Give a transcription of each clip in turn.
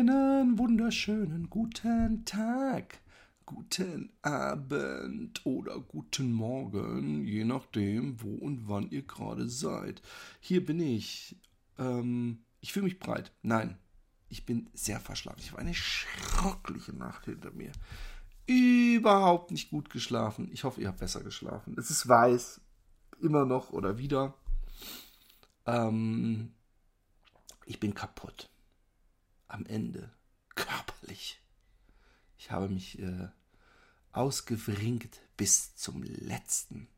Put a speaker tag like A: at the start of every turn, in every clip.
A: Einen wunderschönen guten Tag, guten Abend oder guten Morgen, je nachdem, wo und wann ihr gerade seid. Hier bin ich. Ähm, ich fühle mich breit. Nein, ich bin sehr verschlafen. Ich habe eine schreckliche Nacht hinter mir. Überhaupt nicht gut geschlafen. Ich hoffe, ihr habt besser geschlafen. Es ist weiß. Immer noch oder wieder. Ähm, ich bin kaputt am Ende körperlich. Ich habe mich äh, ausgewringt bis zum letzten,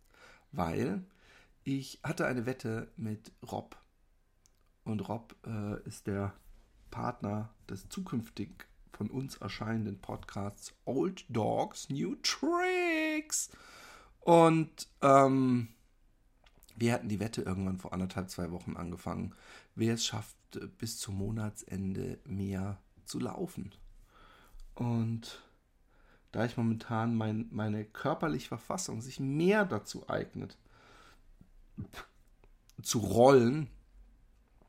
A: weil ich hatte eine Wette mit Rob. Und Rob äh, ist der Partner des zukünftig von uns erscheinenden Podcasts Old Dogs New Tricks. Und ähm, wir hatten die Wette irgendwann vor anderthalb, zwei Wochen angefangen. Wer es schafft, bis zum Monatsende mehr zu laufen. Und da ich momentan mein, meine körperliche Verfassung sich mehr dazu eignet, zu rollen,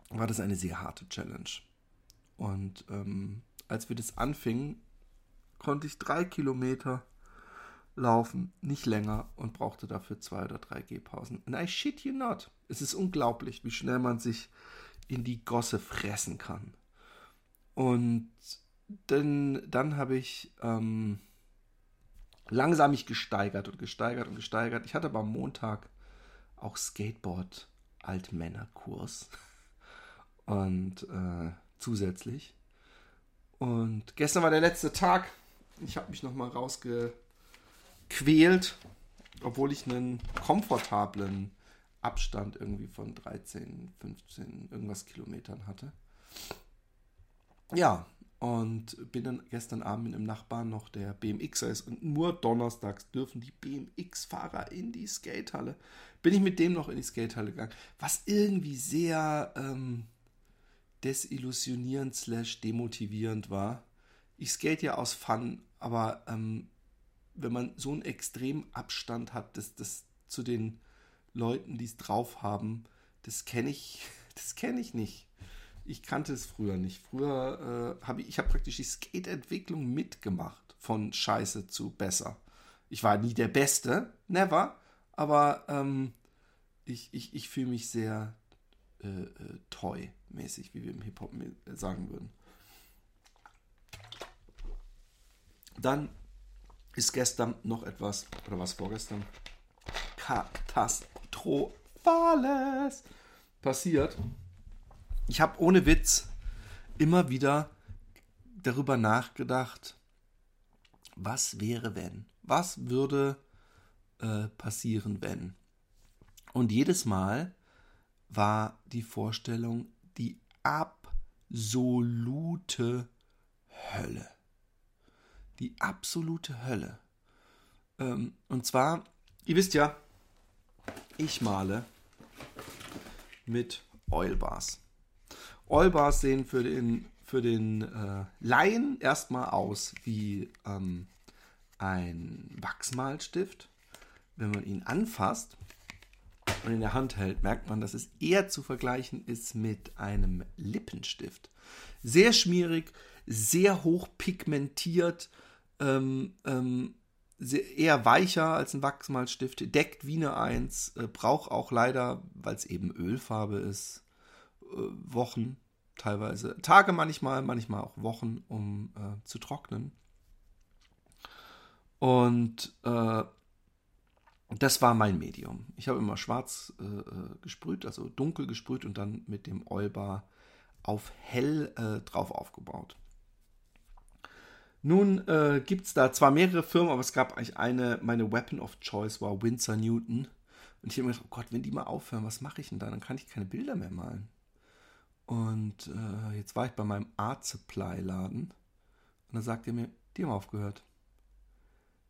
A: war das eine sehr harte Challenge. Und ähm, als wir das anfingen, konnte ich drei Kilometer laufen, nicht länger und brauchte dafür zwei oder drei Gehpausen. And I shit you not. Es ist unglaublich, wie schnell man sich in die Gosse fressen kann. Und dann, dann habe ich ähm, langsam mich gesteigert und gesteigert und gesteigert. Ich hatte aber am Montag auch Skateboard Altmännerkurs und äh, zusätzlich. Und gestern war der letzte Tag. Ich habe mich nochmal rausgequält, obwohl ich einen komfortablen Abstand irgendwie von 13, 15, irgendwas Kilometern hatte. Ja, und bin dann gestern Abend mit einem Nachbarn noch, der BMXer ist. Und nur donnerstags dürfen die BMX-Fahrer in die Skatehalle. Bin ich mit dem noch in die Skatehalle gegangen. Was irgendwie sehr ähm, desillusionierend slash demotivierend war. Ich skate ja aus Fun, aber ähm, wenn man so einen extremen Abstand hat, das, das zu den Leuten, die es drauf haben, das kenne ich, das kenne ich nicht. Ich kannte es früher nicht. Früher äh, habe ich, ich habe praktisch die Skate-Entwicklung mitgemacht, von Scheiße zu besser. Ich war nie der Beste, never, aber ähm, ich, ich, ich fühle mich sehr äh, äh, toy-mäßig, wie wir im Hip-Hop sagen würden. Dann ist gestern noch etwas, oder was vorgestern? Katastrophe Katastrophales passiert. Ich habe ohne Witz immer wieder darüber nachgedacht, was wäre, wenn? Was würde äh, passieren, wenn? Und jedes Mal war die Vorstellung die absolute Hölle. Die absolute Hölle. Ähm, und zwar, ihr wisst ja, ich male mit Oilbars. Oilbars sehen für den, für den äh, Laien erstmal aus wie ähm, ein Wachsmalstift. Wenn man ihn anfasst und in der Hand hält, merkt man, dass es eher zu vergleichen ist mit einem Lippenstift. Sehr schmierig, sehr hoch pigmentiert, ähm, ähm, eher weicher als ein Wachsmalstift, deckt wie eine 1, äh, braucht auch leider, weil es eben Ölfarbe ist, äh, Wochen teilweise, Tage manchmal, manchmal auch Wochen, um äh, zu trocknen. Und äh, das war mein Medium. Ich habe immer schwarz äh, äh, gesprüht, also dunkel gesprüht und dann mit dem Oilbar auf hell drauf aufgebaut. Nun äh, gibt es da zwar mehrere Firmen, aber es gab eigentlich eine, meine Weapon of Choice war Winsor Newton. Und ich habe mir gedacht, oh Gott, wenn die mal aufhören, was mache ich denn da? Dann kann ich keine Bilder mehr malen. Und äh, jetzt war ich bei meinem Art Supply Laden und da sagt er mir, die haben aufgehört.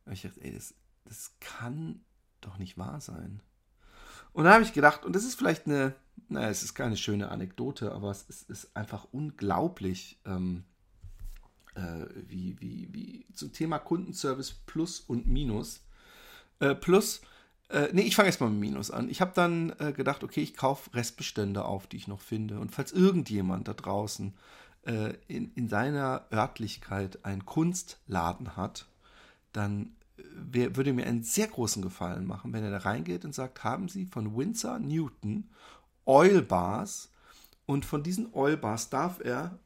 A: Und ich dachte, ey, das, das kann doch nicht wahr sein. Und da habe ich gedacht, und das ist vielleicht eine, naja, es ist keine schöne Anekdote, aber es ist, ist einfach unglaublich, ähm, äh, wie, wie, wie zum Thema Kundenservice Plus und Minus. Äh, plus, äh, nee, ich fange erstmal mit Minus an. Ich habe dann äh, gedacht, okay, ich kaufe Restbestände auf, die ich noch finde. Und falls irgendjemand da draußen äh, in, in seiner Örtlichkeit einen Kunstladen hat, dann äh, wär, würde mir einen sehr großen Gefallen machen, wenn er da reingeht und sagt, haben Sie von Windsor Newton Oil Bars und von diesen Oil Bars darf er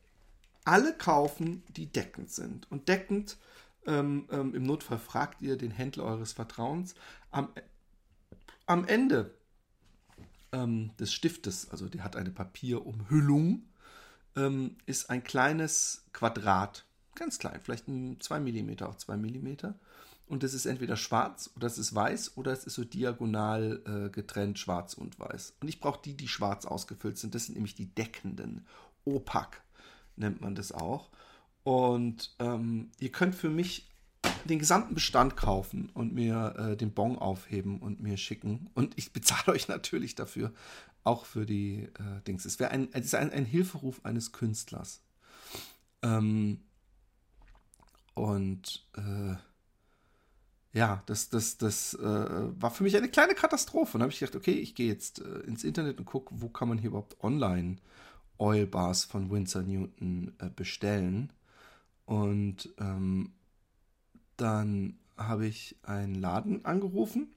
A: alle kaufen, die deckend sind. Und deckend, ähm, ähm, im Notfall fragt ihr den Händler eures Vertrauens. Am, am Ende ähm, des Stiftes, also der hat eine Papierumhüllung, ähm, ist ein kleines Quadrat, ganz klein, vielleicht 2 mm auf 2 mm. Und das ist entweder schwarz oder es ist weiß oder es ist so diagonal äh, getrennt schwarz und weiß. Und ich brauche die, die schwarz ausgefüllt sind. Das sind nämlich die deckenden. Opak nennt man das auch. Und ähm, ihr könnt für mich den gesamten Bestand kaufen und mir äh, den Bon aufheben und mir schicken. Und ich bezahle euch natürlich dafür, auch für die äh, Dings. Es wäre ein, ein, ein Hilferuf eines Künstlers. Ähm, und äh, ja, das, das, das äh, war für mich eine kleine Katastrophe. Und habe ich gedacht, okay, ich gehe jetzt äh, ins Internet und gucke, wo kann man hier überhaupt online Oil Bars von Winsor Newton äh, bestellen. Und ähm, dann habe ich einen Laden angerufen,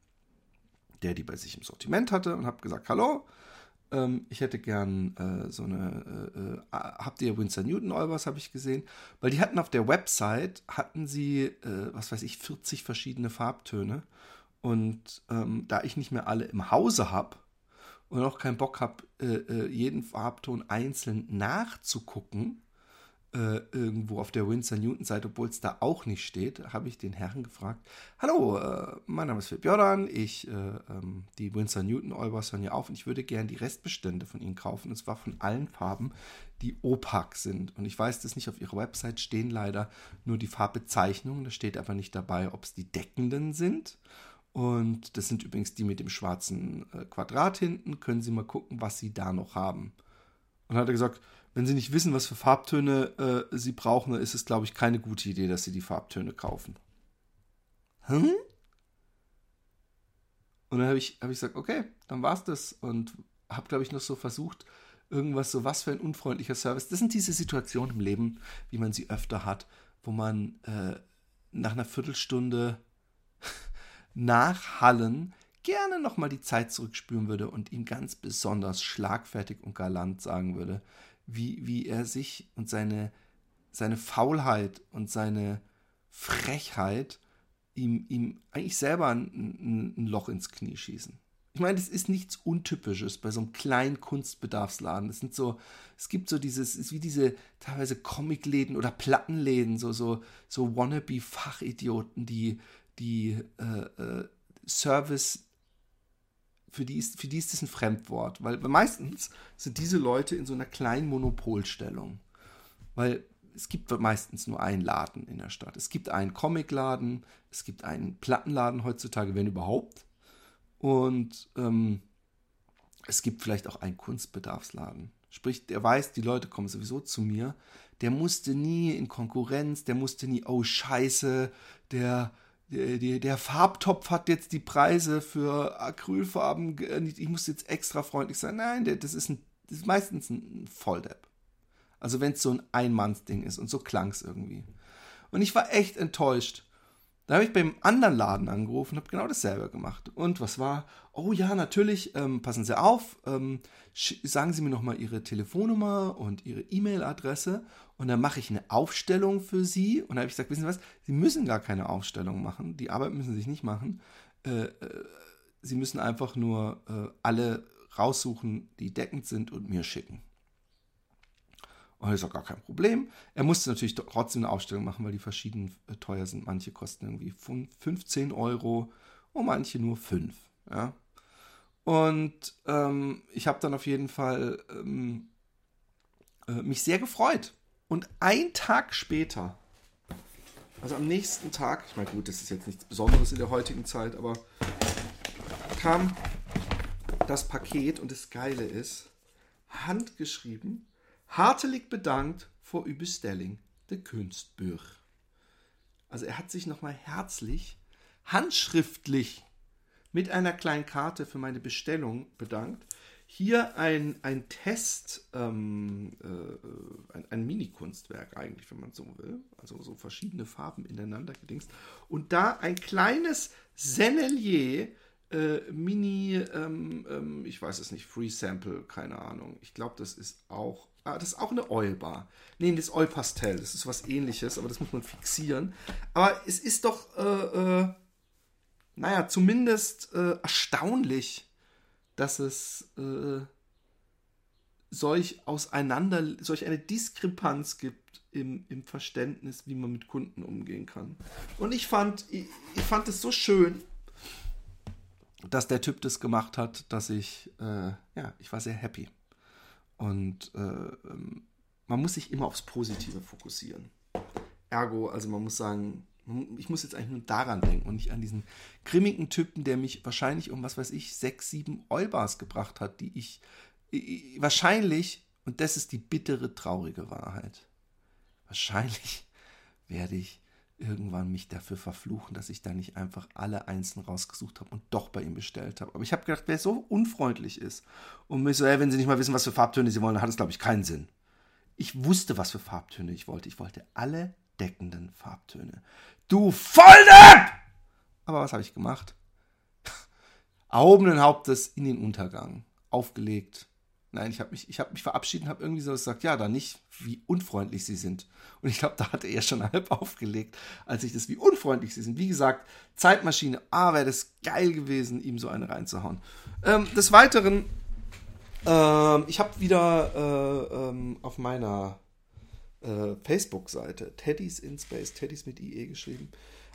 A: der die bei sich im Sortiment hatte und habe gesagt, hallo, ähm, ich hätte gern äh, so eine, äh, äh habt ihr Winsor Newton Olbers, habe ich gesehen, weil die hatten auf der Website, hatten sie, äh, was weiß ich, 40 verschiedene Farbtöne und ähm, da ich nicht mehr alle im Hause habe und auch keinen Bock habe, äh, äh, jeden Farbton einzeln nachzugucken, äh, irgendwo auf der Winsor Newton Seite, obwohl es da auch nicht steht, habe ich den Herrn gefragt: Hallo, äh, mein Name ist Philipp Jordan, ich, äh, ähm, die Winsor Newton Olbers hören ja auf und ich würde gerne die Restbestände von Ihnen kaufen. Und zwar von allen Farben, die opak sind. Und ich weiß das nicht, auf Ihrer Website stehen leider nur die Farbbezeichnungen, da steht aber nicht dabei, ob es die deckenden sind. Und das sind übrigens die mit dem schwarzen äh, Quadrat hinten. Können Sie mal gucken, was Sie da noch haben. Und hat er gesagt, wenn sie nicht wissen, was für Farbtöne äh, sie brauchen, dann ist es, glaube ich, keine gute Idee, dass sie die Farbtöne kaufen. Hm? Und dann habe ich, hab ich gesagt, okay, dann war's das. Und habe, glaube ich, noch so versucht, irgendwas so, was für ein unfreundlicher Service. Das sind diese Situationen im Leben, wie man sie öfter hat, wo man äh, nach einer Viertelstunde nachhallen gerne nochmal die Zeit zurückspüren würde und ihm ganz besonders schlagfertig und galant sagen würde, wie, wie er sich und seine, seine Faulheit und seine Frechheit ihm, ihm eigentlich selber ein, ein, Loch ins Knie schießen. Ich meine, das ist nichts Untypisches bei so einem kleinen Kunstbedarfsladen. Das sind so, es gibt so dieses, es ist wie diese teilweise Comicläden oder Plattenläden, so, so, so wannabe-Fachidioten, die, die äh, äh, Service für die, ist, für die ist das ein Fremdwort, weil meistens sind diese Leute in so einer kleinen Monopolstellung. Weil es gibt meistens nur einen Laden in der Stadt. Es gibt einen Comicladen, es gibt einen Plattenladen heutzutage, wenn überhaupt. Und ähm, es gibt vielleicht auch einen Kunstbedarfsladen. Sprich, der weiß, die Leute kommen sowieso zu mir. Der musste nie in Konkurrenz, der musste nie, oh Scheiße, der der, der Farbtopf hat jetzt die Preise für Acrylfarben, ich muss jetzt extra freundlich sein. Nein, das ist, ein, das ist meistens ein Volldepp. Also wenn es so ein Einmannsding ist und so klang es irgendwie. Und ich war echt enttäuscht, da habe ich beim anderen Laden angerufen habe genau dasselbe gemacht. Und was war? Oh ja, natürlich, ähm, passen Sie auf, ähm, sagen Sie mir nochmal Ihre Telefonnummer und Ihre E-Mail-Adresse und dann mache ich eine Aufstellung für Sie. Und da habe ich gesagt, wissen Sie was, Sie müssen gar keine Aufstellung machen, die Arbeit müssen Sie sich nicht machen. Äh, äh, Sie müssen einfach nur äh, alle raussuchen, die deckend sind und mir schicken. Und ist auch gar kein Problem. Er musste natürlich trotzdem eine Ausstellung machen, weil die verschieden äh, teuer sind. Manche kosten irgendwie 15 Euro und manche nur 5. Ja? Und ähm, ich habe dann auf jeden Fall ähm, äh, mich sehr gefreut. Und ein Tag später, also am nächsten Tag, ich meine, gut, das ist jetzt nichts Besonderes in der heutigen Zeit, aber kam das Paket und das Geile ist, handgeschrieben Hartelijk bedankt voor uw bestelling, de Kunstbuch. Also er hat sich nochmal herzlich, handschriftlich mit einer kleinen Karte für meine Bestellung bedankt. hier ein, ein Test, ähm, äh, ein, ein Mini-Kunstwerk eigentlich, wenn man so will. Also so verschiedene Farben ineinander gedingst. Und da ein kleines Sennelier äh, Mini, ähm, ähm, ich weiß es nicht, Free Sample, keine Ahnung. Ich glaube, das ist auch, ah, das ist auch eine Oilbar. Nee, das ist Oil Pastel, das ist was ähnliches, aber das muss man fixieren. Aber es ist doch, äh, äh, naja, zumindest äh, erstaunlich, dass es äh, solch auseinander, solch eine Diskrepanz gibt im, im Verständnis, wie man mit Kunden umgehen kann. Und ich fand, ich, ich fand es so schön, dass der Typ das gemacht hat, dass ich, äh, ja, ich war sehr happy. Und äh, man muss sich immer aufs Positive fokussieren. Ergo, also man muss sagen, ich muss jetzt eigentlich nur daran denken und nicht an diesen grimmigen Typen, der mich wahrscheinlich um, was weiß ich, sechs, sieben Eulbars gebracht hat, die ich wahrscheinlich, und das ist die bittere, traurige Wahrheit, wahrscheinlich werde ich irgendwann mich dafür verfluchen, dass ich da nicht einfach alle einzeln rausgesucht habe und doch bei ihm bestellt habe. Aber ich habe gedacht, wer so unfreundlich ist und mir so, ey, wenn sie nicht mal wissen, was für Farbtöne sie wollen, dann hat es, glaube ich, keinen Sinn. Ich wusste, was für Farbtöne ich wollte. Ich wollte alle deckenden Farbtöne. Du Volldepp! Aber was habe ich gemacht? Erhobenen Hauptes in den Untergang. Aufgelegt, Nein, ich habe mich, hab mich verabschiedet und habe irgendwie so gesagt, ja, dann nicht, wie unfreundlich sie sind. Und ich glaube, da hatte er schon halb aufgelegt, als ich das, wie unfreundlich sie sind. Wie gesagt, Zeitmaschine, ah, wäre das geil gewesen, ihm so eine reinzuhauen. Ähm, des Weiteren, ähm, ich habe wieder äh, ähm, auf meiner äh, Facebook-Seite Teddys in Space, Teddys mit IE geschrieben,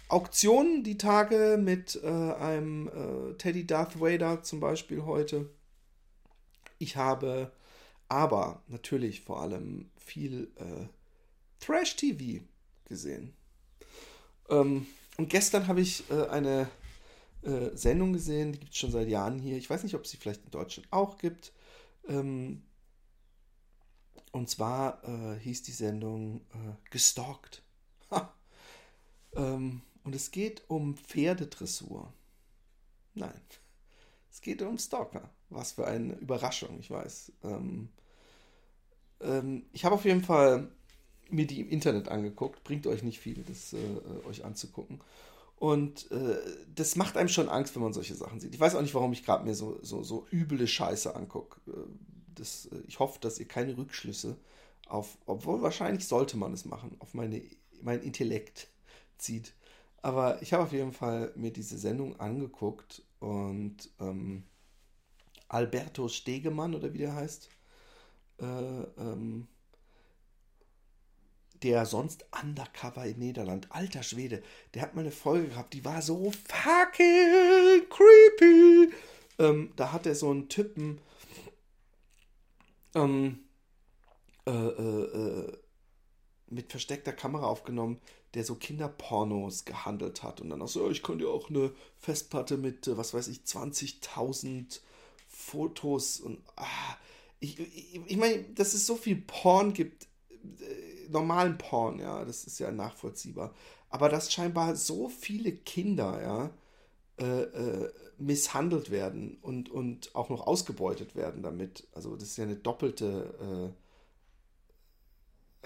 A: Auktionen die Tage mit äh, einem äh, Teddy Darth Vader zum Beispiel heute ich habe aber natürlich vor allem viel äh, Trash-TV gesehen. Ähm, und gestern habe ich äh, eine äh, Sendung gesehen, die gibt es schon seit Jahren hier. Ich weiß nicht, ob es sie vielleicht in Deutschland auch gibt. Ähm, und zwar äh, hieß die Sendung äh, Gestalkt. ähm, und es geht um Pferdedressur. Nein, es geht um Stalker. Was für eine Überraschung, ich weiß. Ähm, ähm, ich habe auf jeden Fall mir die im Internet angeguckt. Bringt euch nicht viel, das äh, euch anzugucken. Und äh, das macht einem schon Angst, wenn man solche Sachen sieht. Ich weiß auch nicht, warum ich gerade mir so, so, so üble Scheiße angucke. Äh, äh, ich hoffe, dass ihr keine Rückschlüsse auf, obwohl wahrscheinlich sollte man es machen, auf meine, mein Intellekt zieht. Aber ich habe auf jeden Fall mir diese Sendung angeguckt und ähm, Alberto Stegemann oder wie der heißt, äh, ähm, der sonst undercover in Niederland, alter Schwede, der hat mal eine Folge gehabt, die war so fucking creepy. Ähm, da hat er so einen Typen ähm, äh, äh, äh mit versteckter Kamera aufgenommen, der so Kinderpornos gehandelt hat und dann auch so, ich könnte ja auch eine Festplatte mit, äh, was weiß ich, 20.000 Fotos und ah, ich, ich, ich meine, dass es so viel Porn gibt, äh, normalen Porn, ja, das ist ja nachvollziehbar. Aber dass scheinbar so viele Kinder, ja, äh, äh, misshandelt werden und, und auch noch ausgebeutet werden damit. Also das ist ja eine doppelte äh,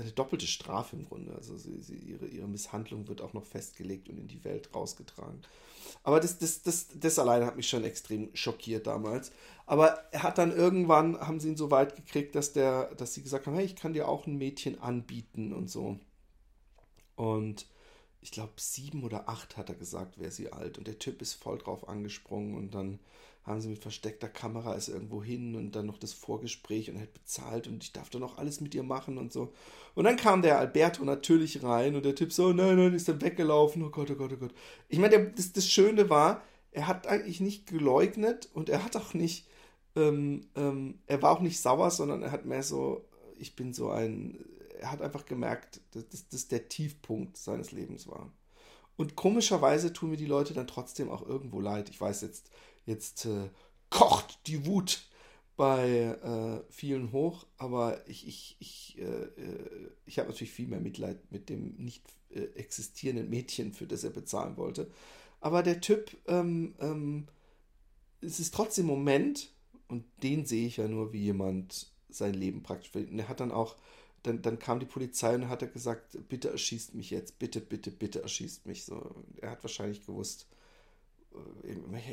A: eine doppelte Strafe im Grunde. Also sie, sie, ihre, ihre Misshandlung wird auch noch festgelegt und in die Welt rausgetragen. Aber das, das, das, das alleine hat mich schon extrem schockiert damals. Aber er hat dann irgendwann, haben sie ihn so weit gekriegt, dass, der, dass sie gesagt haben, hey, ich kann dir auch ein Mädchen anbieten und so. Und ich glaube, sieben oder acht hat er gesagt, wäre sie alt. Und der Typ ist voll drauf angesprungen und dann haben sie mit versteckter Kamera es irgendwo hin und dann noch das Vorgespräch und halt bezahlt und ich darf doch noch alles mit dir machen und so. Und dann kam der Alberto natürlich rein und der Typ so, nein, nein, ist dann weggelaufen, oh Gott, oh Gott, oh Gott. Ich meine, das, das Schöne war, er hat eigentlich nicht geleugnet und er hat auch nicht, ähm, ähm, er war auch nicht sauer, sondern er hat mehr so, ich bin so ein, er hat einfach gemerkt, dass das der Tiefpunkt seines Lebens war. Und komischerweise tun mir die Leute dann trotzdem auch irgendwo leid. Ich weiß jetzt, Jetzt äh, kocht die Wut bei äh, vielen hoch, aber ich, ich, ich, äh, äh ich habe natürlich viel mehr Mitleid mit dem nicht äh, existierenden Mädchen, für das er bezahlen wollte. Aber der Typ, ähm, ähm, es ist trotzdem Moment, und den sehe ich ja nur, wie jemand sein Leben praktisch will. Und er hat dann auch, dann, dann kam die Polizei und hat er gesagt, bitte erschießt mich jetzt, bitte, bitte, bitte erschießt mich. So, er hat wahrscheinlich gewusst,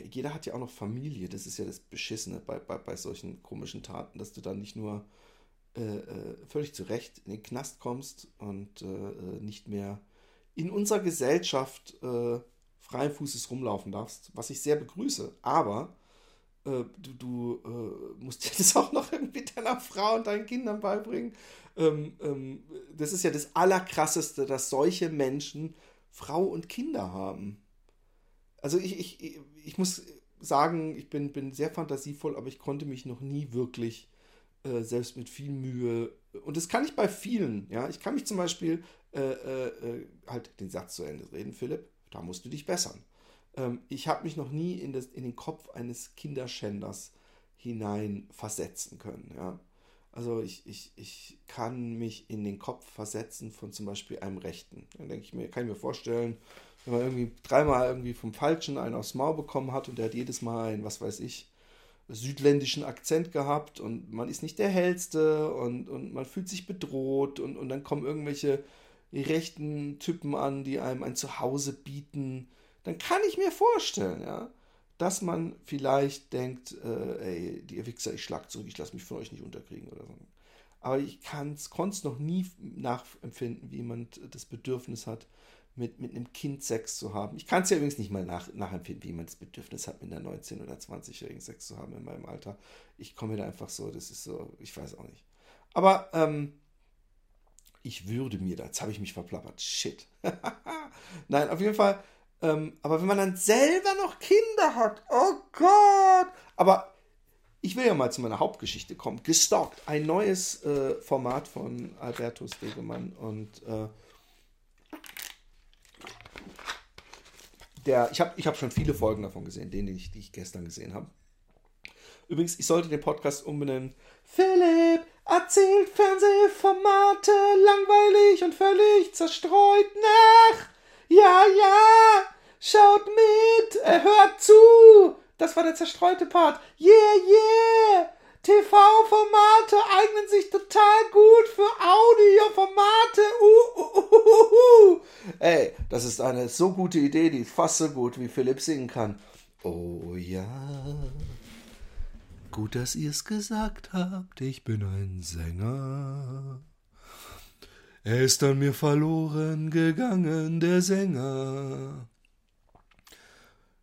A: jeder hat ja auch noch Familie, das ist ja das Beschissene bei, bei, bei solchen komischen Taten, dass du dann nicht nur äh, äh völlig zu Recht in den Knast kommst und äh, äh, nicht mehr in unserer Gesellschaft äh, freien Fußes rumlaufen darfst, was ich sehr begrüße. Aber äh, du, du äh, musst dir das auch noch irgendwie deiner Frau und deinen Kindern beibringen. Ähm, ähm, das ist ja das Allerkrasseste, dass solche Menschen Frau und Kinder haben. Also ich, ich, ich muss sagen, ich bin, bin sehr fantasievoll, aber ich konnte mich noch nie wirklich äh, selbst mit viel Mühe, und das kann ich bei vielen, ja, ich kann mich zum Beispiel äh, äh, äh halt den Satz zu Ende reden, Philipp, da musst du dich bessern. Ähm, ich habe mich noch nie in, das, in den Kopf eines Kinderschänders hinein versetzen können. Ja? Also ich, ich, ich kann mich in den Kopf versetzen von zum Beispiel einem Rechten. Dann denke ich mir, kann ich mir vorstellen, wenn man irgendwie dreimal irgendwie vom Falschen einen aufs Maul bekommen hat und der hat jedes Mal einen, was weiß ich, südländischen Akzent gehabt und man ist nicht der Hellste und, und man fühlt sich bedroht und, und dann kommen irgendwelche rechten Typen an, die einem ein Zuhause bieten, dann kann ich mir vorstellen, ja, dass man vielleicht denkt, äh, ey, die Wichser, ich schlag zurück, ich lasse mich von euch nicht unterkriegen oder so. Aber ich konnte es noch nie nachempfinden, wie jemand das Bedürfnis hat, mit, mit einem Kind Sex zu haben. Ich kann es ja übrigens nicht mal nach, nachempfinden, wie jemand das Bedürfnis hat, mit einer 19- oder 20-jährigen Sex zu haben in meinem Alter. Ich komme da einfach so, das ist so, ich weiß auch nicht. Aber ähm, ich würde mir da, jetzt habe ich mich verplappert, shit. Nein, auf jeden Fall, ähm, aber wenn man dann selber noch Kinder hat, oh Gott. Aber ich will ja mal zu meiner Hauptgeschichte kommen. Gestalkt, ein neues äh, Format von Albertus Degemann und äh, der, ich habe ich hab schon viele Folgen davon gesehen, denen ich, die ich gestern gesehen habe. Übrigens, ich sollte den Podcast umbenennen. Philipp erzählt Fernsehformate langweilig und völlig zerstreut nach. Ja, ja, schaut mit, er hört zu. Das war der zerstreute Part. Yeah, yeah. TV-Formate eignen sich total gut für Audioformate. Uh. Ey, das ist eine so gute Idee, die ist fast so gut, wie Philipp singen kann. Oh ja. Gut, dass ihr's gesagt habt, ich bin ein Sänger. Er ist an mir verloren gegangen, der Sänger.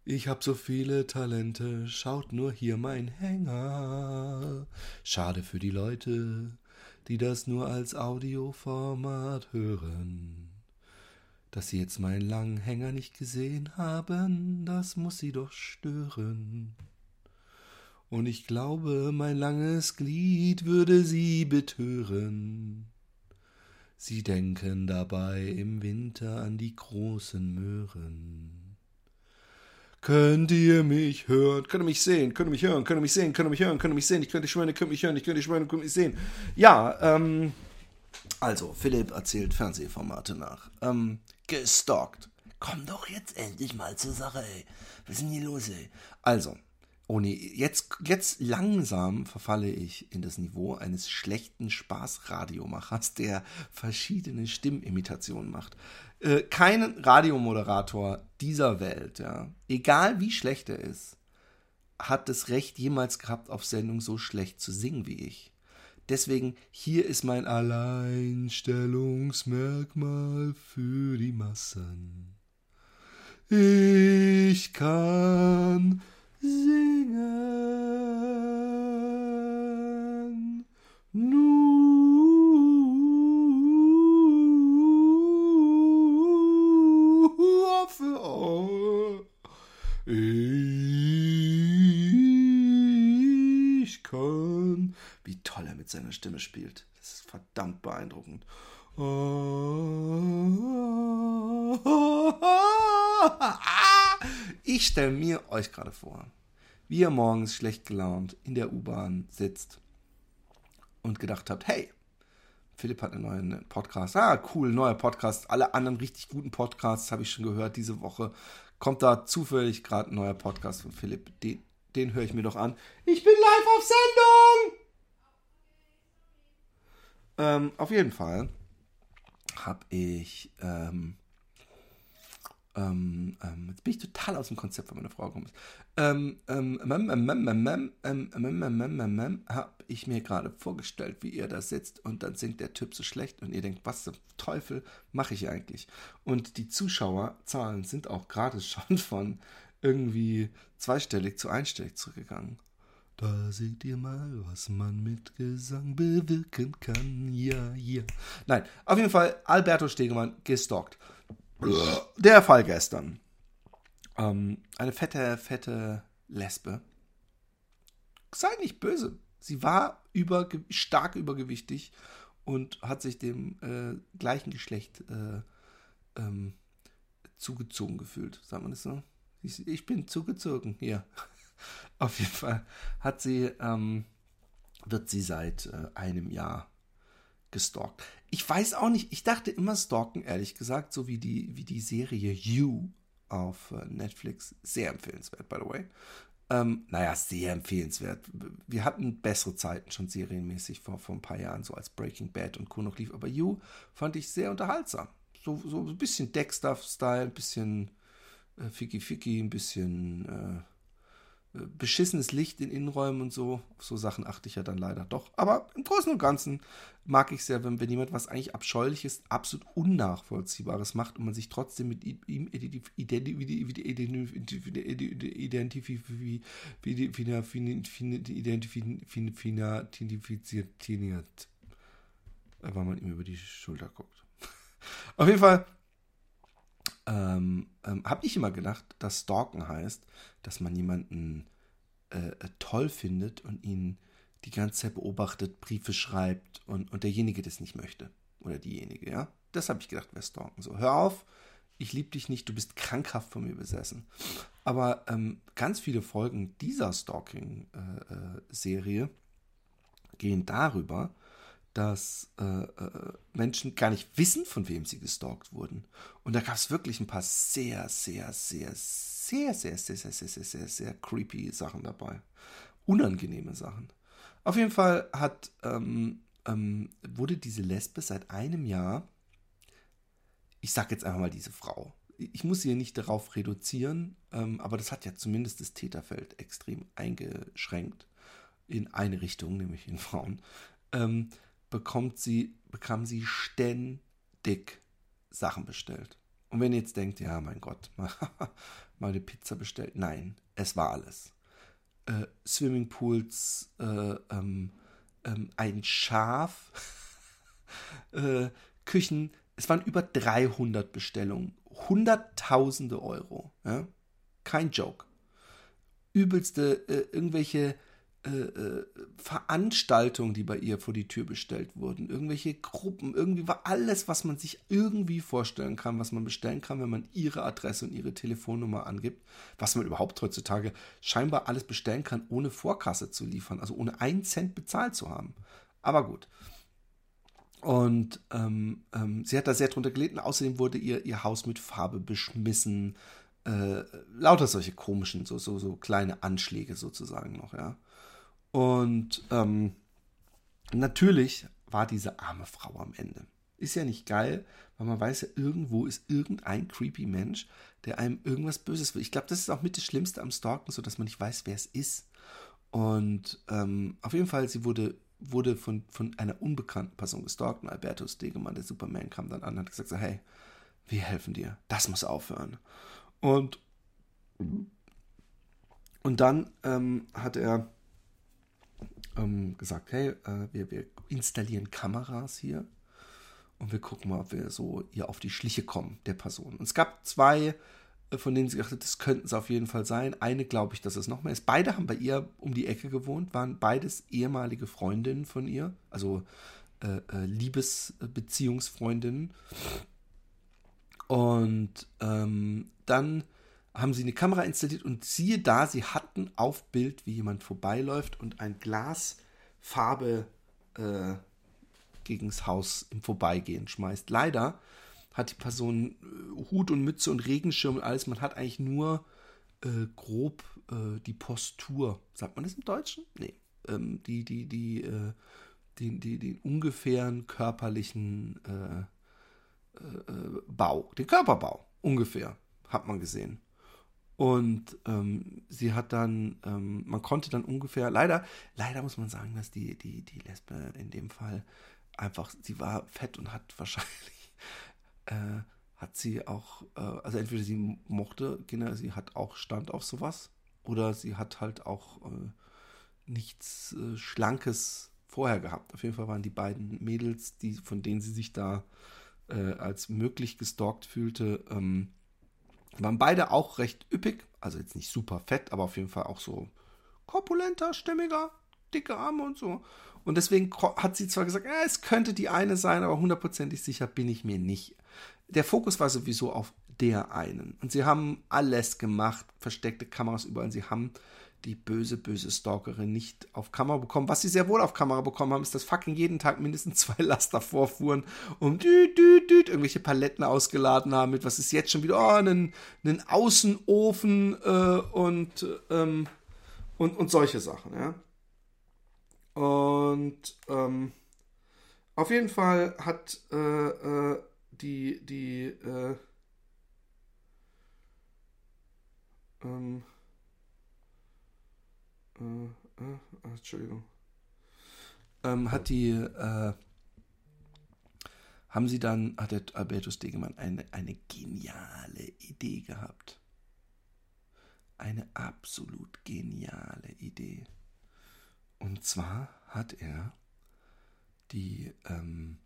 A: Ich hab so viele Talente, schaut nur hier mein Hänger. Schade für die Leute, die das nur als Audioformat hören. Dass sie jetzt meinen langen Hänger nicht gesehen haben, das muss sie doch stören. Und ich glaube, mein langes Glied würde sie betören. Sie denken dabei im Winter an die großen Möhren. Könnt ihr mich hören? Könnt ihr mich sehen? Könnt ihr mich hören? Könnt ihr mich sehen? Könnt ihr mich hören? Könnt ihr mich sehen? Ich könnte schwören, ihr könnt mich hören. Ich könnte schwören, ihr könnt mich sehen. Ja, ähm, also, Philipp erzählt Fernsehformate nach. Ähm, gestalkt. Komm doch jetzt endlich mal zur Sache, ey. Was ist denn hier los, ey? Also, Oh nee, jetzt, jetzt langsam verfalle ich in das Niveau eines schlechten Spaßradiomachers, der verschiedene Stimmimitationen macht. Äh, kein Radiomoderator dieser Welt, ja, egal wie schlecht er ist, hat das Recht jemals gehabt, auf Sendung so schlecht zu singen wie ich. Deswegen, hier ist mein Alleinstellungsmerkmal für die Massen. Ich kann singen. Nur für euch. Toll er mit seiner Stimme spielt. Das ist verdammt beeindruckend. Ich stelle mir euch gerade vor, wie ihr morgens schlecht gelaunt in der U-Bahn sitzt und gedacht habt, hey, Philipp hat einen neuen Podcast. Ah, cool, neuer Podcast. Alle anderen richtig guten Podcasts habe ich schon gehört diese Woche. Kommt da zufällig gerade ein neuer Podcast von Philipp. Den, den höre ich mir doch an. Ich bin live auf Sendung! Ähm, auf jeden Fall habe ich ähm, ähm, ähm, jetzt bin ich total aus dem Konzept, wenn meine Frau kommt. Ähm, ähm, ich mir gerade vorgestellt, wie ihr da sitzt und dann singt der Typ so schlecht und ihr denkt, was zum Teufel mache ich eigentlich? Und die Zuschauerzahlen sind auch gerade schon von irgendwie zweistellig zu einstellig zurückgegangen. Da seht ihr mal, was man mit Gesang bewirken kann. Ja, ja. Nein, auf jeden Fall Alberto Stegemann gestalkt. Der Fall gestern. Ähm, eine fette, fette Lesbe. Sei nicht böse. Sie war über, stark übergewichtig und hat sich dem äh, gleichen Geschlecht äh, ähm, zugezogen gefühlt. Sagt man das so? Ich, ich bin zugezogen hier. Auf jeden Fall hat sie, ähm, wird sie seit äh, einem Jahr gestalkt. Ich weiß auch nicht, ich dachte immer stalken, ehrlich gesagt, so wie die, wie die Serie You auf äh, Netflix. Sehr empfehlenswert, by the way. Ähm, naja, sehr empfehlenswert. Wir hatten bessere Zeiten schon serienmäßig vor, vor ein paar Jahren, so als Breaking Bad und Co. noch lief. Aber You fand ich sehr unterhaltsam. So, so ein bisschen Dexter-Style, ein bisschen äh, Ficky-Ficky, ein bisschen äh, beschissenes Licht in Innenräumen und so. Auf so Sachen achte ich ja dann leider doch. Aber im Großen und Ganzen mag ich sehr, wenn, wenn jemand was eigentlich Abscheuliches, absolut Unnachvollziehbares macht und man sich trotzdem mit ihm identifiziert, weil man ihm über die Schulter guckt. Auf jeden Fall ähm, ähm, habe ich immer gedacht, dass Stalken heißt, dass man jemanden äh, äh, toll findet und ihn die ganze Zeit beobachtet, Briefe schreibt und, und derjenige das nicht möchte. Oder diejenige, ja. Das habe ich gedacht, wäre Stalken. So, hör auf, ich liebe dich nicht, du bist krankhaft von mir besessen. Aber ähm, ganz viele Folgen dieser Stalking-Serie äh, äh, gehen darüber, dass äh, äh, Menschen gar nicht wissen, von wem sie gestalkt wurden. Und da gab es wirklich ein paar sehr, sehr, sehr, sehr, sehr, sehr, sehr, sehr, sehr, sehr, sehr creepy Sachen dabei. Unangenehme Sachen. Auf jeden Fall hat, ähm, ähm, wurde diese Lesbe seit einem Jahr, ich sag jetzt einfach mal diese Frau, ich muss sie nicht darauf reduzieren, ähm, aber das hat ja zumindest das Täterfeld extrem eingeschränkt in eine Richtung, nämlich in Frauen. Bekommt sie, bekam sie ständig Sachen bestellt. Und wenn ihr jetzt denkt, ja, mein Gott, mal, mal eine Pizza bestellt. Nein, es war alles. Äh, Swimmingpools, äh, ähm, ähm, ein Schaf, äh, Küchen. Es waren über 300 Bestellungen. Hunderttausende Euro. Ja? Kein Joke. Übelste, äh, irgendwelche äh, äh, Veranstaltungen, die bei ihr vor die Tür bestellt wurden, irgendwelche Gruppen, irgendwie war alles, was man sich irgendwie vorstellen kann, was man bestellen kann, wenn man ihre Adresse und ihre Telefonnummer angibt, was man überhaupt heutzutage scheinbar alles bestellen kann, ohne Vorkasse zu liefern, also ohne einen Cent bezahlt zu haben. Aber gut. Und ähm, ähm, sie hat da sehr drunter gelitten. Außerdem wurde ihr ihr Haus mit Farbe beschmissen. Äh, lauter solche komischen, so, so, so kleine Anschläge sozusagen noch, ja. Und ähm, natürlich war diese arme Frau am Ende. Ist ja nicht geil, weil man weiß ja, irgendwo ist irgendein creepy Mensch, der einem irgendwas Böses will. Ich glaube, das ist auch mit das Schlimmste am Stalken, so dass man nicht weiß, wer es ist. Und ähm, auf jeden Fall, sie wurde, wurde von, von einer unbekannten Person gestalkt. Und Alberto Stegemann, der Superman, kam dann an und hat gesagt: so, Hey, wir helfen dir. Das muss aufhören. Und, und dann ähm, hat er ähm, gesagt, hey, äh, wir, wir installieren Kameras hier und wir gucken mal, ob wir so ihr auf die Schliche kommen, der Person. Und es gab zwei, äh, von denen sie gesagt hat, das könnten es auf jeden Fall sein. Eine glaube ich, dass es noch mehr ist. Beide haben bei ihr um die Ecke gewohnt, waren beides ehemalige Freundinnen von ihr, also äh, äh, Liebesbeziehungsfreundinnen. Und ähm, dann haben sie eine Kamera installiert und siehe da, sie hatten auf Bild, wie jemand vorbeiläuft und ein Glas Farbe äh, gegens Haus im Vorbeigehen schmeißt. Leider hat die Person äh, Hut und Mütze und Regenschirm und alles. Man hat eigentlich nur äh, grob äh, die Postur, sagt man das im Deutschen? Nee. Ähm, die, die, die, äh, die, die, den ungefähren körperlichen äh, äh, Bau, den Körperbau ungefähr, hat man gesehen. Und ähm, sie hat dann, ähm, man konnte dann ungefähr, leider, leider muss man sagen, dass die, die, die Lesbe in dem Fall einfach, sie war fett und hat wahrscheinlich, äh, hat sie auch, äh, also entweder sie mochte Kinder, sie hat auch Stand auf sowas, oder sie hat halt auch äh, nichts äh, Schlankes vorher gehabt. Auf jeden Fall waren die beiden Mädels, die, von denen sie sich da äh, als möglich gestalkt fühlte, ähm, waren beide auch recht üppig, also jetzt nicht super fett, aber auf jeden Fall auch so korpulenter, stämmiger, dicke Arme und so. Und deswegen hat sie zwar gesagt, ja, es könnte die eine sein, aber hundertprozentig sicher bin ich mir nicht. Der Fokus war sowieso auf der einen. Und sie haben alles gemacht, versteckte Kameras überall. Sie haben die böse, böse Stalkerin nicht auf Kamera bekommen. Was sie sehr wohl auf Kamera bekommen haben, ist, dass fucking jeden Tag mindestens zwei Laster vorfuhren und düt, düt, düt, irgendwelche Paletten ausgeladen haben mit, was ist jetzt schon wieder, oh, einen, einen Außenofen äh, und, ähm, und, und solche Sachen, ja. Und ähm, auf jeden Fall hat äh, äh, die, die, äh, ähm, äh, äh, Entschuldigung. Ähm, hat die, äh, haben sie dann, hat der Albertus Degemann eine, eine geniale Idee gehabt. Eine absolut geniale Idee. Und zwar hat er die, ähm,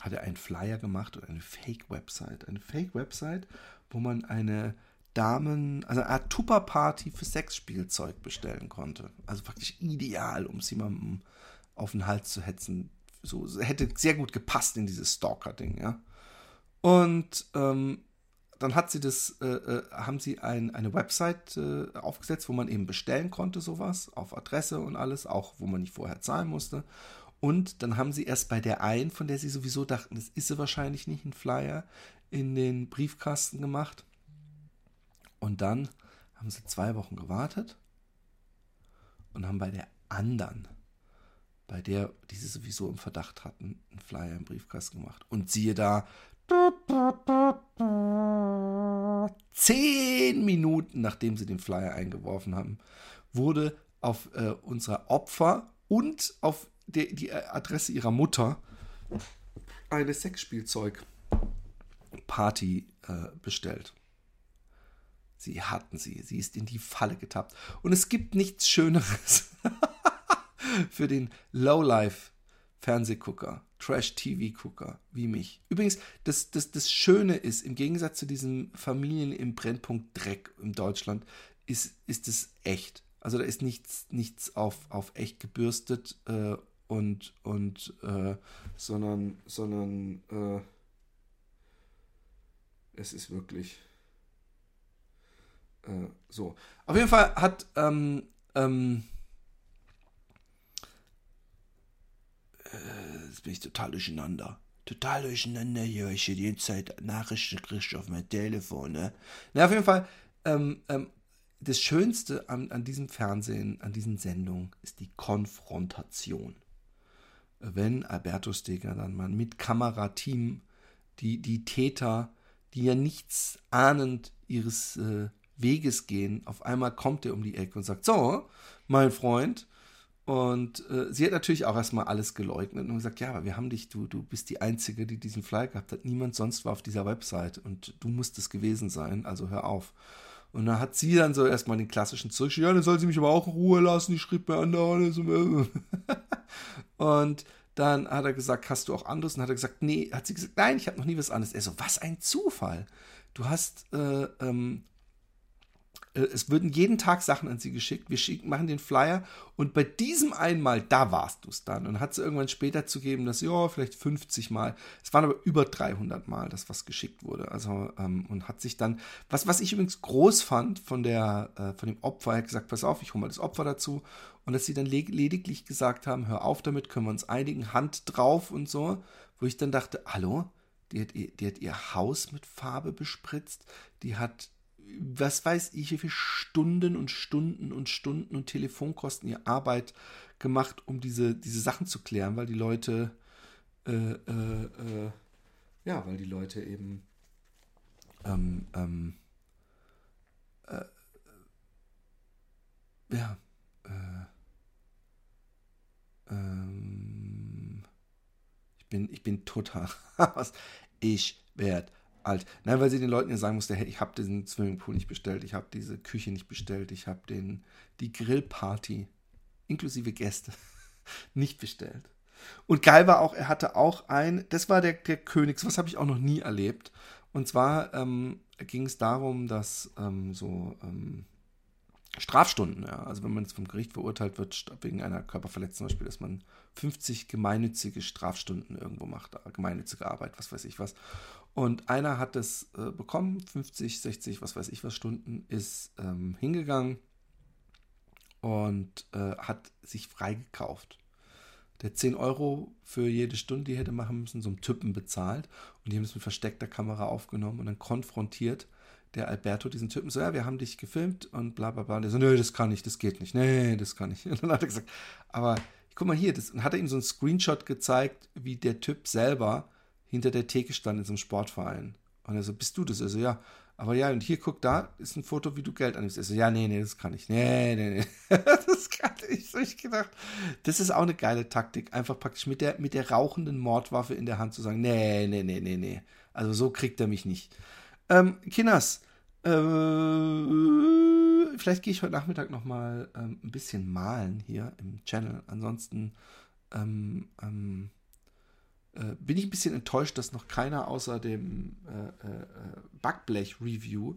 A: hat er einen Flyer gemacht und eine Fake-Website. Eine Fake-Website, wo man eine Damen, also eine Art Tupper-Party für Sexspielzeug bestellen konnte. Also praktisch ideal, um es jemandem auf den Hals zu hetzen. So, hätte sehr gut gepasst in dieses Stalker-Ding, ja. Und ähm, dann hat sie das, äh, äh, haben sie ein, eine Website äh, aufgesetzt, wo man eben bestellen konnte, sowas, auf Adresse und alles, auch wo man nicht vorher zahlen musste. Und dann haben sie erst bei der einen, von der sie sowieso dachten, das ist sie wahrscheinlich nicht, ein Flyer, in den Briefkasten gemacht. Und dann haben sie zwei Wochen gewartet und haben bei der anderen, bei der die sie sowieso im Verdacht hatten, einen Flyer im Briefkasten gemacht. Und siehe da, zehn Minuten nachdem sie den Flyer eingeworfen haben, wurde auf äh, unser Opfer und auf die, die Adresse ihrer Mutter eine Sexspielzeug-Party äh, bestellt. Sie hatten sie. Sie ist in die Falle getappt. Und es gibt nichts Schöneres für den Lowlife-Fernsehgucker, Trash-TV-Gucker wie mich. Übrigens, das, das, das Schöne ist, im Gegensatz zu diesen Familien im Brennpunkt Dreck in Deutschland, ist, ist es echt. Also da ist nichts, nichts auf, auf echt gebürstet äh, und, und äh, sondern, sondern äh, es ist wirklich äh, so. Auf jeden Fall hat ähm, ähm, äh, jetzt bin ich total durcheinander. Total durcheinander hier. Ich die ganze Zeit Nachrichten kriege auf mein Telefon. Ne? Na, auf jeden Fall, ähm, ähm, das Schönste an, an diesem Fernsehen, an diesen Sendungen, ist die Konfrontation. Wenn Albertus Steger dann mal mit Kamerateam die, die Täter, die ja nichts ahnend ihres äh, Weges gehen. Auf einmal kommt er um die Ecke und sagt, so, mein Freund. Und äh, sie hat natürlich auch erstmal alles geleugnet und gesagt, ja, aber wir haben dich, du, du bist die Einzige, die diesen Flyer gehabt hat. Niemand sonst war auf dieser Website und du musst es gewesen sein, also hör auf. Und dann hat sie dann so erstmal den klassischen zurück, ja, dann soll sie mich aber auch in Ruhe lassen, die schrieb mir andauernd. und dann hat er gesagt, hast du auch anderes? Und hat er gesagt, nee, hat sie gesagt, nein, ich habe noch nie was anderes. Er so, was ein Zufall. Du hast äh, ähm, äh, es würden jeden Tag Sachen an sie geschickt. Wir schicken, machen den Flyer und bei diesem einmal, da warst du es dann. Und hat sie irgendwann später zugeben, dass, ja, vielleicht 50 Mal. Es waren aber über 300 Mal, das was geschickt wurde. Also, ähm, und hat sich dann, was, was ich übrigens groß fand von der, äh, von dem Opfer, er hat gesagt, pass auf, ich hole mal das Opfer dazu. Und dass sie dann lediglich gesagt haben, hör auf damit, können wir uns einigen, Hand drauf und so. Wo ich dann dachte, hallo? Die hat, ihr, die hat ihr Haus mit Farbe bespritzt, die hat was weiß ich, wie viele Stunden und Stunden und Stunden und Telefonkosten ihr Arbeit gemacht, um diese, diese Sachen zu klären, weil die Leute, äh, äh, äh, ja, weil die Leute eben, ähm, ähm, äh, ja, äh, ähm, ich bin, ich bin total, ich werde alt. Nein, weil sie den Leuten ja sagen musste, hey, ich habe diesen Swimmingpool nicht bestellt, ich habe diese Küche nicht bestellt, ich habe den die Grillparty inklusive Gäste nicht bestellt. Und geil war auch, er hatte auch ein, das war der, der Königs, was habe ich auch noch nie erlebt. Und zwar ähm, ging es darum, dass ähm, so ähm, Strafstunden, ja, also wenn man jetzt vom Gericht verurteilt wird wegen einer Körperverletzung zum Beispiel, dass man 50 gemeinnützige Strafstunden irgendwo macht, gemeinnützige Arbeit, was weiß ich was. Und einer hat es äh, bekommen, 50, 60, was weiß ich was Stunden, ist ähm, hingegangen und äh, hat sich freigekauft. Der 10 Euro für jede Stunde, die hätte machen müssen, so einem Typen bezahlt. Und die haben es mit versteckter Kamera aufgenommen und dann konfrontiert der Alberto diesen Typen so, ja, wir haben dich gefilmt und bla bla bla. Und der so, nö, das kann ich, das geht nicht. Nee, das kann ich. Und dann hat er gesagt, aber guck mal hier, das, und hat er ihm so einen Screenshot gezeigt, wie der Typ selber hinter der Theke stand in so einem Sportverein. Und er so, bist du das? Er so, ja. Aber ja, und hier, guck, da ist ein Foto, wie du Geld annimmst. Er so, ja, nee, nee, das kann ich. Nee, nee, nee. das kann ich. So ich gedacht, das ist auch eine geile Taktik. Einfach praktisch mit der, mit der rauchenden Mordwaffe in der Hand zu sagen, nee, nee, nee, nee, nee. Also so kriegt er mich nicht. Ähm, Kinas, äh, vielleicht gehe ich heute Nachmittag nochmal ähm, ein bisschen malen hier im Channel. Ansonsten, ähm, ähm, äh, bin ich ein bisschen enttäuscht, dass noch keiner außer dem äh, äh, Backblech-Review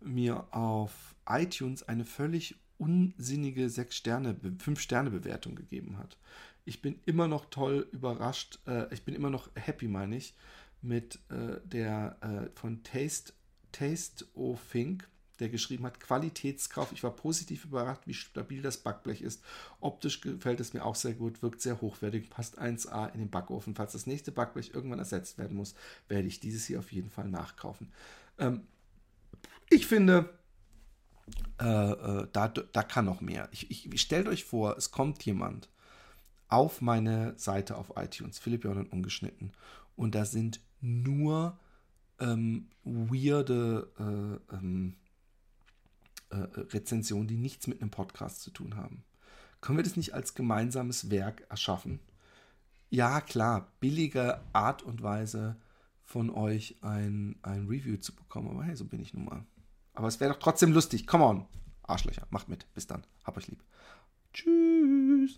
A: mir auf iTunes eine völlig unsinnige 6 Sterne, 5 Sterne Bewertung gegeben hat. Ich bin immer noch toll überrascht, äh, ich bin immer noch happy, meine ich, mit äh, der äh, von Taste, Taste O Think der geschrieben hat, Qualitätskauf. Ich war positiv überrascht, wie stabil das Backblech ist. Optisch gefällt es mir auch sehr gut, wirkt sehr hochwertig, passt 1A in den Backofen. Falls das nächste Backblech irgendwann ersetzt werden muss, werde ich dieses hier auf jeden Fall nachkaufen. Ähm, ich finde, äh, äh, da, da kann noch mehr. Ich, ich, stellt euch vor, es kommt jemand auf meine Seite auf iTunes, Philipp Jordan ungeschnitten, und da sind nur ähm, weirde äh, ähm, äh, Rezensionen, die nichts mit einem Podcast zu tun haben. Können wir das nicht als gemeinsames Werk erschaffen? Ja, klar, billige Art und Weise von euch ein, ein Review zu bekommen, aber hey, so bin ich nun mal. Aber es wäre doch trotzdem lustig. Come on, Arschlöcher, macht mit. Bis dann. Hab euch lieb. Tschüss.